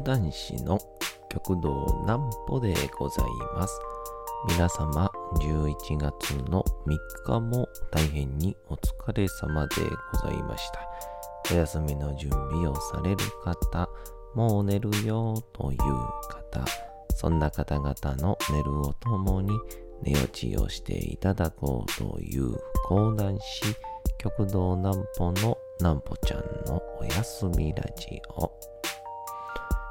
講談師の極道南歩でございます。皆様、11月の3日も大変にお疲れ様でございました。お休みの準備をされる方、もう寝るよという方、そんな方々の寝るをともに寝落ちをしていただこうという講談師、極道南歩の南歩ちゃんのおやすみラジオ。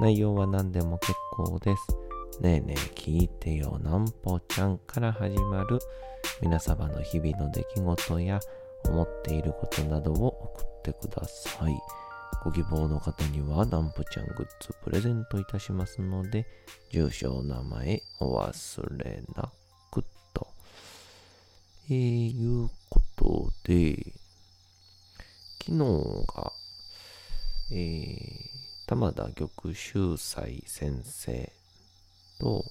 内容は何でも結構です。ねえねえ聞いてよなんぽちゃんから始まる皆様の日々の出来事や思っていることなどを送ってください。ご希望の方にはなんぽちゃんグッズプレゼントいたしますので、住所、名前お忘れなくと。えー、いうことで、昨日が、えー、玉田玉秀斎先生と、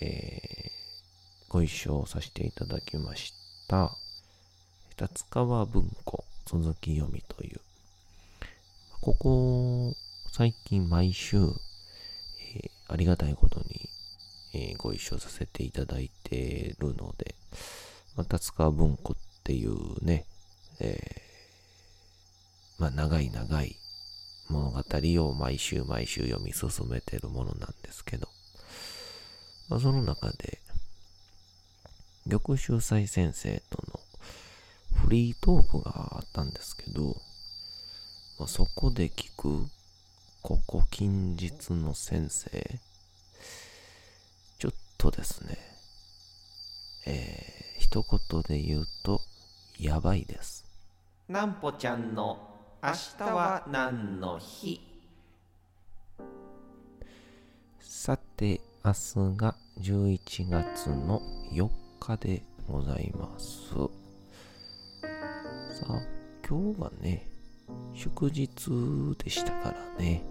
えー、ご一緒させていただきました、立川文庫続き読みという、ここ、最近毎週、えーありがたいことに、えーご一緒させていただいてるので、まあ、立川文庫っていうね、えーまあ、長い長い物語を毎週毎週読み進めてるものなんですけど、まあ、その中で、玉秀斎先生とのフリートークがあったんですけど、まあ、そこで聞く、ここ近日の先生、ちょっとですね、えー、一言で言うと、やばいです。なんぽちゃんの明日は何の日？さて、明日が11月の4日でございます。さあ、今日はね、祝日でしたからね、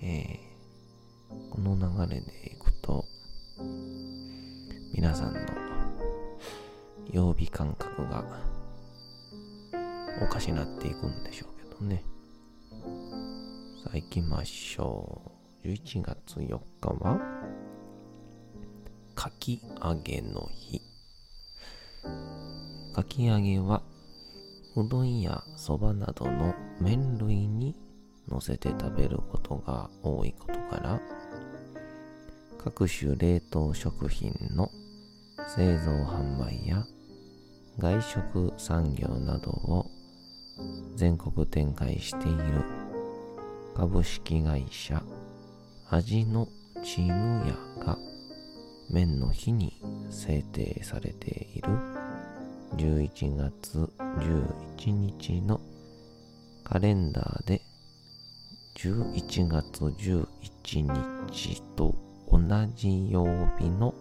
えーこの流れでいくと、皆さんの曜日感覚がおかしなっていくんでしょう。どね。さあ行きましょう。11月4日は、かき揚げの日。かき揚げは、うどんやそばなどの麺類に乗せて食べることが多いことから、各種冷凍食品の製造販売や外食産業などを全国展開している。株式会社味のチーム屋が麺の日に制定されている。11月11日のカレンダーで11月11日と同じ曜日の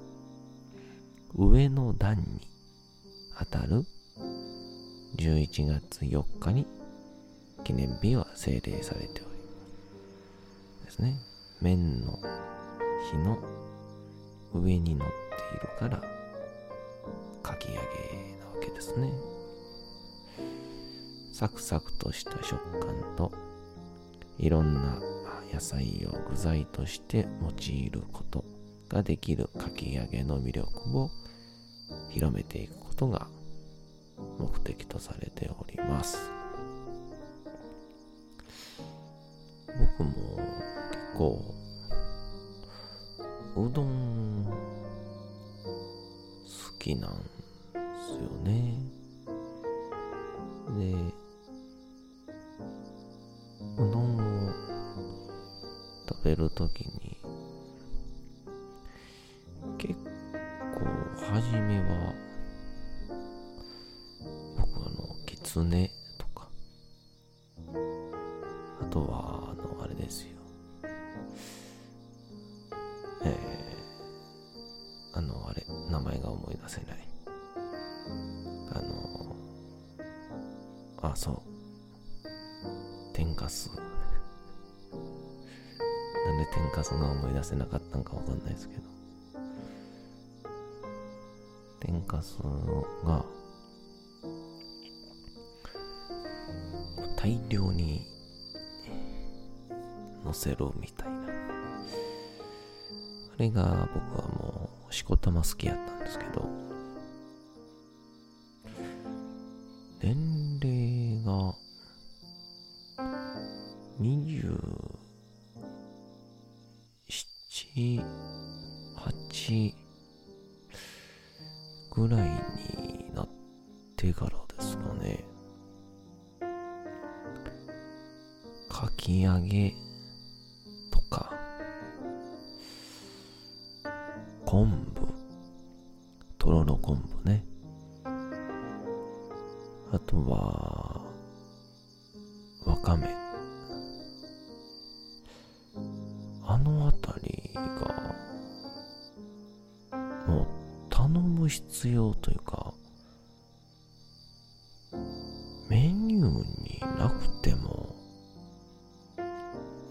上の段にあたる。11月4日に記念日は制定されております。ですね。麺の日の上に乗っているから、かき揚げなわけですね。サクサクとした食感と、いろんな野菜を具材として用いることができるかき揚げの魅力を広めていくことが目的とされております。僕も結構うどん好きなんですよね。で、うどんを食べるときに結構初めは僕あのきつねせなかったんかわかんないですけど。天かすが、大量に乗せろみたいな。あれが僕はもうしこたま好きやったんですけど、必要というか、メニューになくても、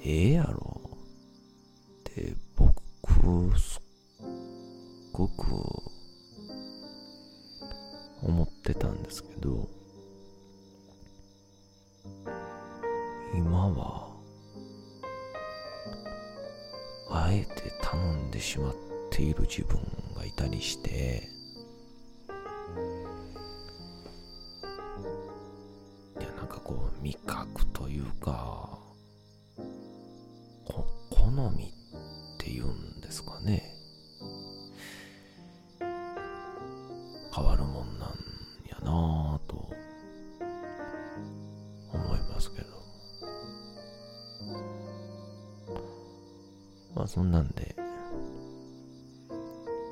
ええやろって僕すっごく思ってたんですけど今はあえて頼んでしまっている自分がいたりしてますけど。まあそんなんで。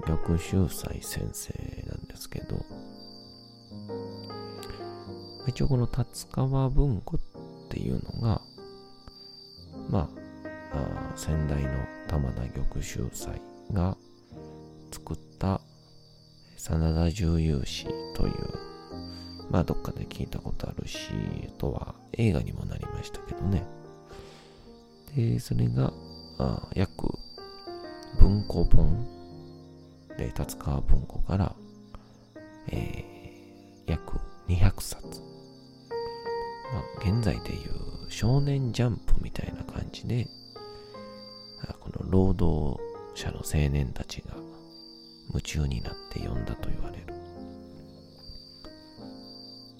逆秀斎先生なんですけど。一応この達川文庫っていうのがまあ先代の玉田玉秀斎が作った真田重勇士という、まあどっかで聞いたことあるし、あとは映画にもなりましたけどね。で、それが、あ約文庫本で、達川文庫から、えー、約200冊。まあ、現在でいう少年ジャンプみたいな感じで、この労働者の青年たちが夢中になって読んだと言われる。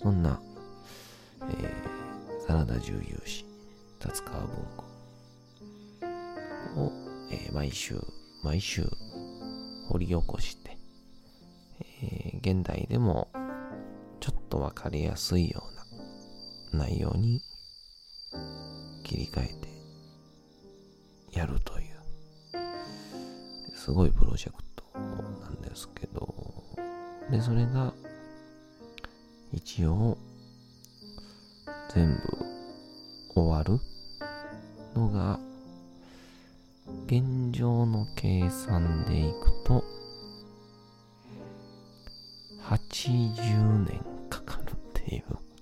そんな、ー、真田重勇士、達川文庫を、えー、毎週、毎週掘り起こして、えー、現代でもちょっとわかりやすいような内容に切り替えてやるという、すごいプロジェクトなんですけど、で、それが、一応、全部が、現状の計算でいくと、80年かかるっていう。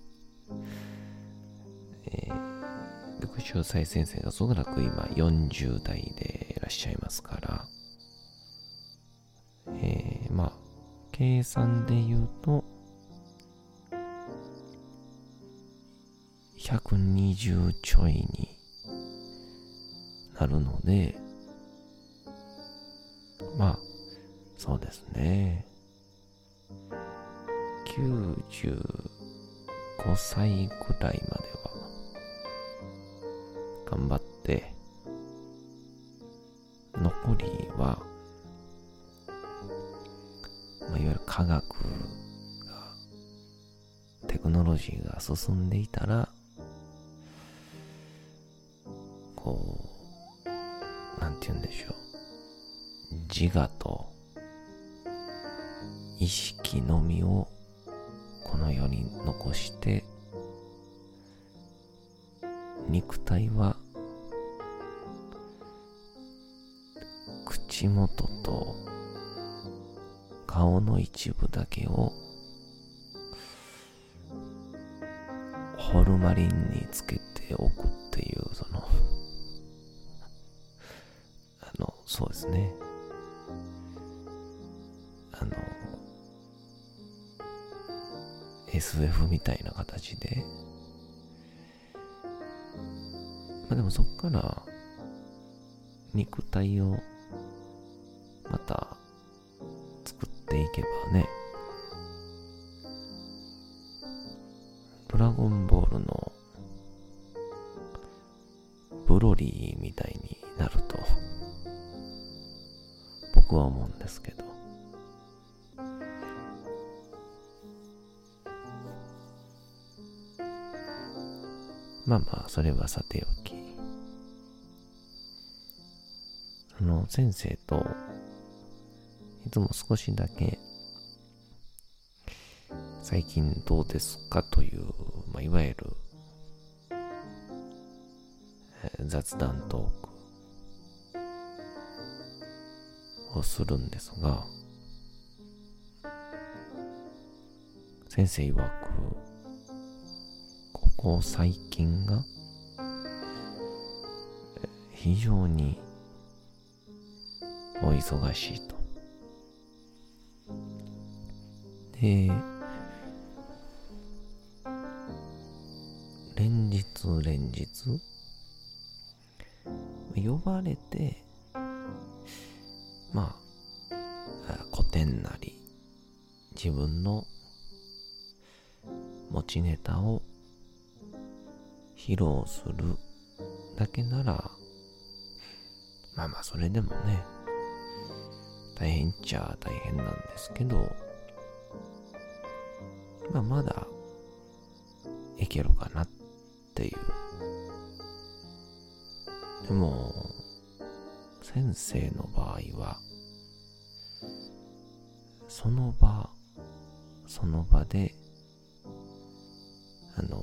秀才先生がおそらく今40代でいらっしゃいますから、えー、まあ、計算で言うと、120ちょいになるので、まあ、そうですね。95歳くらいまでは頑張って、残りは、まあ、いわゆる科学が、テクノロジーが進んでいたら、自我と意識のみをこの世に残して肉体は口元と顔の一部だけをホルマリンにつけておく SF みたいな形で、まあでもそっから肉体をまた作っていけばね、ドラゴンボールのまあまあそれはさておき。あの先生といつも少しだけ最近どうですかという、まあ、いわゆる、雑談トークをするんですが先生曰くここ最近が非常にお忙しいと。で連日連日呼ばれてまあ古典なり自分の持ちネタを披露する。だけならまあまあそれでもね大変っちゃ大変なんですけどまあまだいけるかなっていう。でも先生の場合はその場その場であの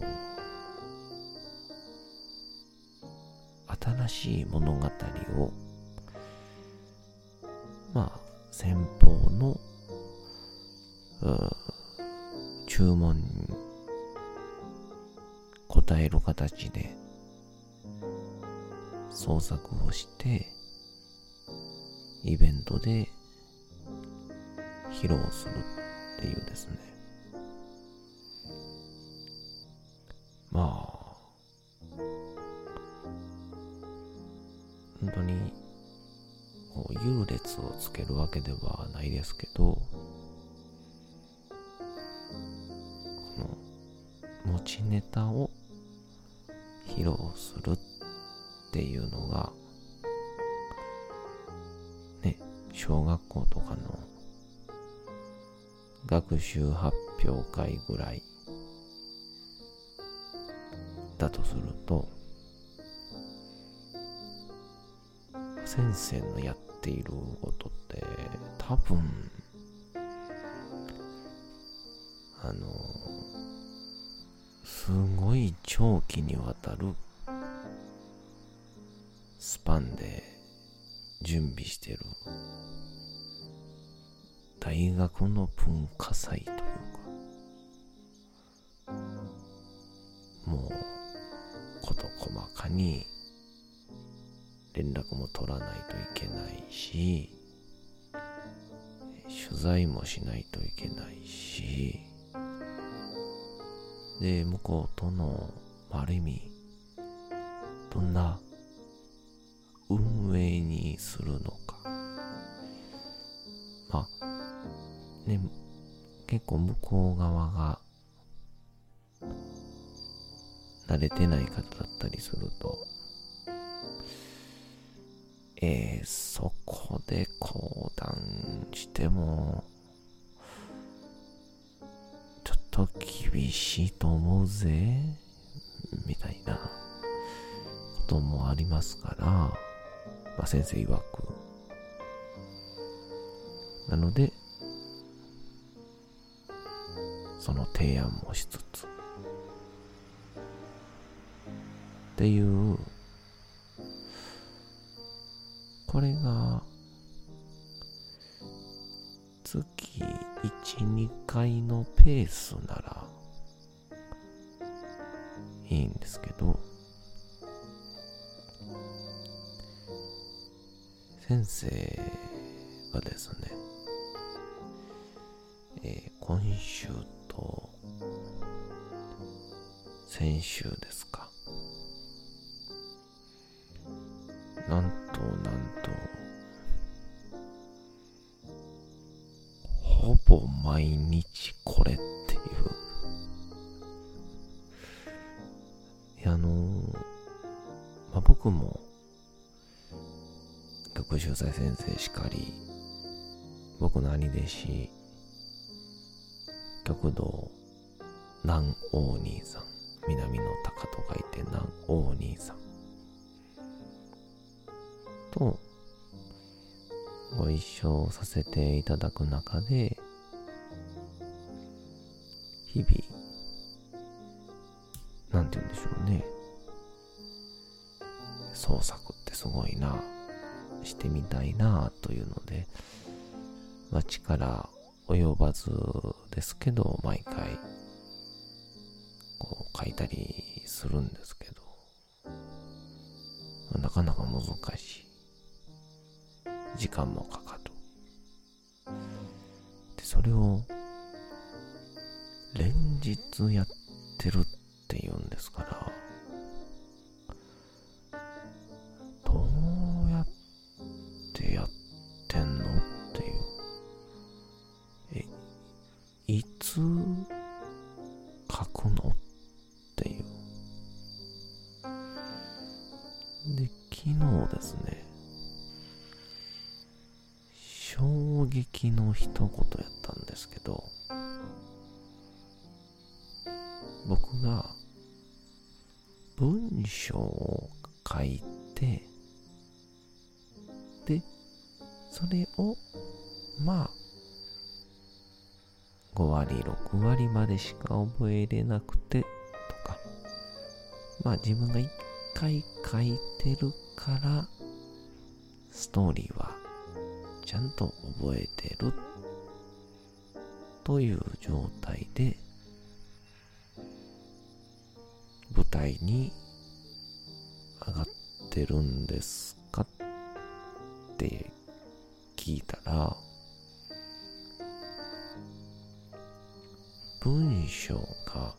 しい物語をまあ先方の注文に応える形で創作をしてイベントで披露するっていうですね。本当にこう優劣をつけるわけではないですけどこの持ちネタを披露するっていうのがね小学校とかの学習発表会ぐらいだとすると生のやっていることって多分あのすごい長期にわたるスパンで準備してる大学の文化祭というかもう事細かに連絡も取らないといけないし取材もしないといけないしで向こうとのまあある意味どんな運営にするのか。まあね結構向こう側が慣れてない方だったりするとえー、そこで講談しても、ちょっと厳しいと思うぜ、みたいなこともありますから、まあ、先生曰く。なので、その提案もしつつ、っていうこれが月1、2回のペースならいいんですけど、先生がですね、えー、今週と先週ですか。なんとぼ毎日これっていう。いや、あのー、まあ、僕も学習祭先生しかり、僕の兄弟子、極道南王兄さん、南の鷹と書いて南王兄さんとご一緒させていただく中で、日々、なんて言うんでしょうね。創作ってすごいな。してみたいなというので、まあ、力及ばずですけど、毎回、こう書いたりするんですけど、まあ、なかなか難しい。時間もかかる。で、それを、連日やってるっていうんですからどうやってやってんのっていうえいつ、書くのっていう。で、昨日ですね、衝撃の一言やったんですけど、僕が文章を書いて、で、それを、まあ、5割、6割までしか覚えれなくて、とか。まあ自分が1回書いてるから、ストーリーはちゃんと覚えてるという状態で舞台に上がってるんですか？って聞いたら文章が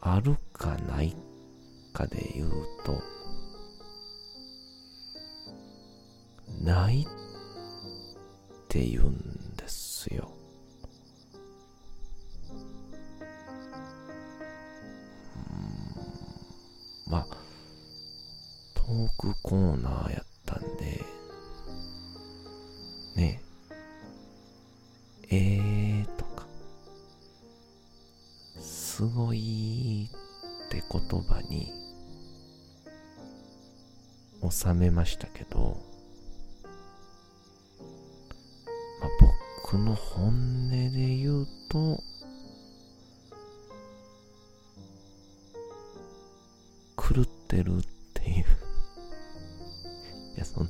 あるかないかで言うと、ないって言うんだしたけど、まあ、僕の本音で言うと、狂ってるっていう。いや、その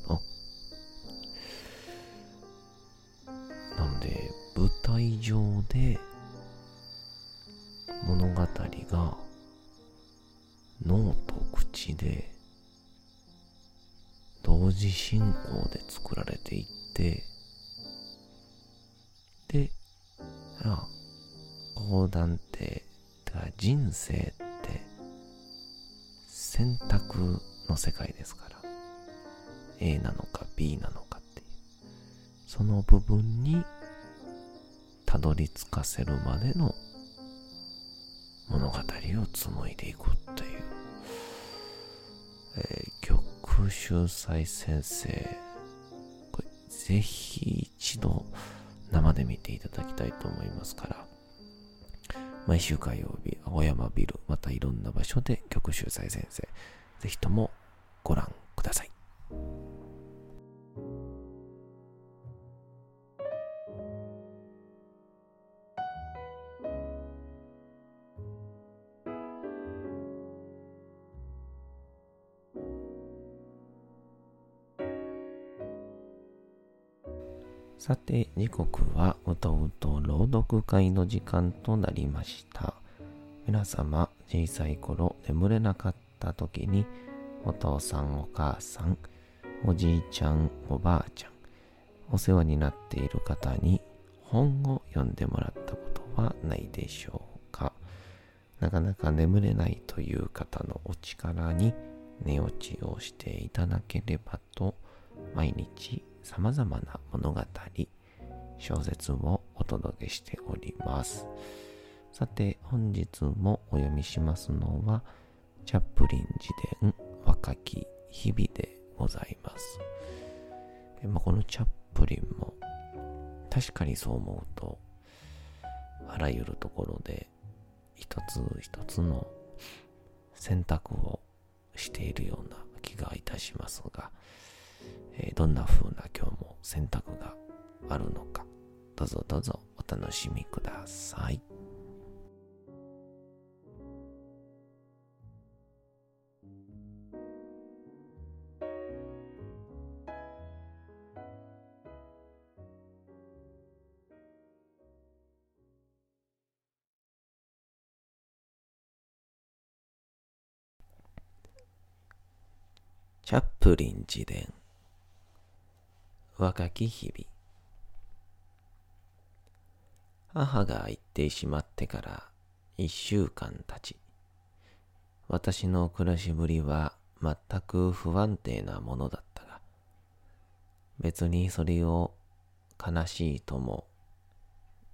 なんで、舞台上で、物語が脳と口で時進行で作られていってであ講談って人生って選択の世界ですから A なのか B なのかっていう。その部分にたどり着かせるまでの物語を紡いでいくという、えー、玉秀斎先生、これぜひ一度生で見ていただきたいと思いますから、毎週火曜日、青山ビル、またいろんな場所で曲秀斎先生、ぜひともご覧ください。て、時刻はうとうと朗読会の時間となりました。皆様、小さい頃眠れなかった時に、お父さん、お母さん、おじいちゃん、おばあちゃん、お世話になっている方に本を読んでもらったことはないでしょうか。なかなか眠れないという方のお力に寝落ちをしていただければと、毎日様々な物語、小説をお届けしております。さて、本日もお読みしますのは、チャップリン自伝若き日々でございます。まあ、このチャップリンも、確かにそう思うと、あらゆるところで一つ一つの選択をしているような気がいたしますが、え、どんな風な今日も選択があるのか、どうぞどうぞお楽しみください。チャップリン自伝若き日々母が行ってしまってから一週間経ち私の暮らしぶりは全く不安定なものだったが別にそれを悲しいとも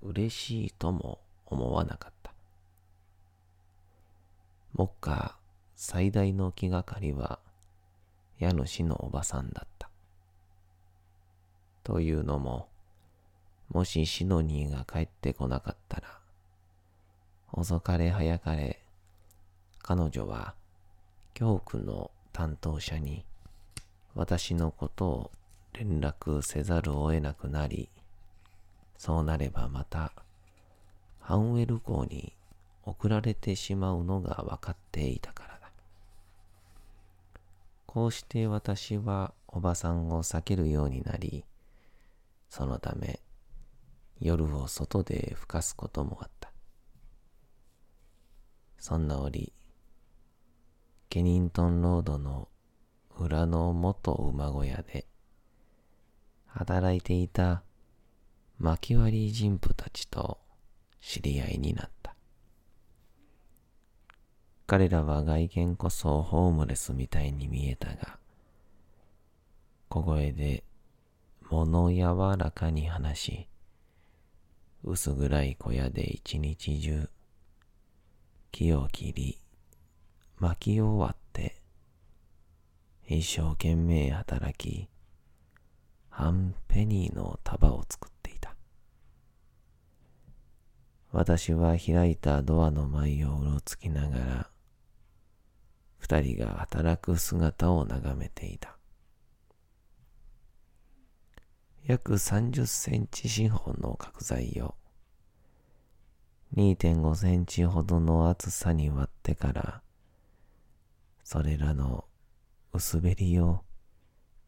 嬉しいとも思わなかった。目下最大の気がかりは家主のおばさんだった。というのも、もしシノニーが帰ってこなかったら、遅かれ早かれ、彼女は教区の担当者に私のことを連絡せざるを得なくなり、そうなればまたハンウェル港に送られてしまうのが分かっていたからだ。こうして私はおばさんを避けるようになり、そのため夜を外で吹かすこともあった。そんな折、ケニントンロードの裏の元馬小屋で働いていた薪割り人婦たちと知り合いになった。彼らは外見こそホームレスみたいに見えたが、小声で物柔らかに話し、薄暗い小屋で一日中、木を切り、薪を割って、一生懸命働き、半ペニーの束を作っていた。私は開いたドアの前をうろつきながら、二人が働く姿を眺めていた。約30センチ四方の角材を2.5センチほどの厚さに割ってから、それらの薄べりを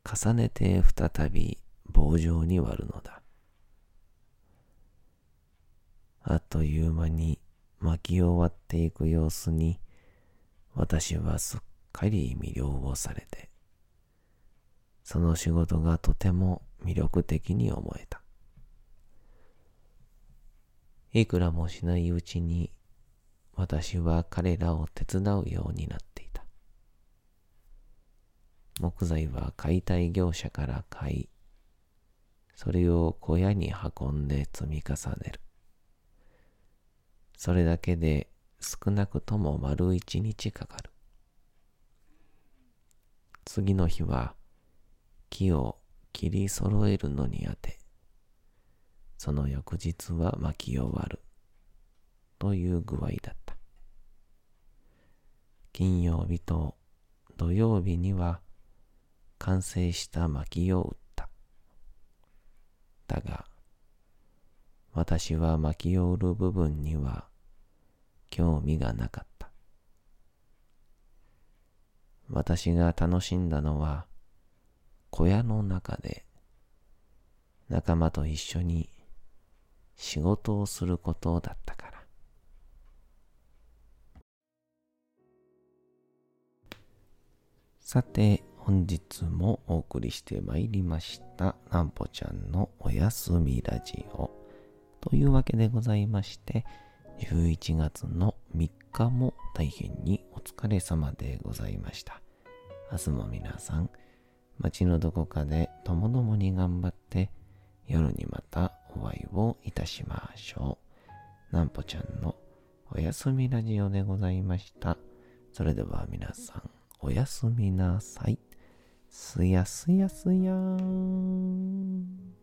重ねて再び棒状に割るのだ。あっという間に薪を割っていく様子に、私はすっかり魅了をされて、その仕事がとても魅力的に思えた。いくらもしないうちに私は彼らを手伝うようになっていた。木材は解体業者から買い、それを小屋に運んで積み重ねる。それだけで少なくとも丸一日かかる。次の日は木を切り揃えるのにあて、その翌日は巻き終わるという具合だった。金曜日と土曜日には完成した薪を打った。だが、私は薪を売る部分には興味がなかった。私が楽しんだのは小屋の中で仲間と一緒に仕事をすることだったから。さて、本日もお送りしてまいりました、なんぽちゃんのおやすみラジオ。というわけでございまして、11月の3日も大変にお疲れ様でございました。明日も皆さん、街のどこかでともどもに頑張って、夜にまたお会いをいたしましょう。なんぽちゃんのおやすみラジオでございました。それでは皆さん、おやすみなさい。すやすやすやーん。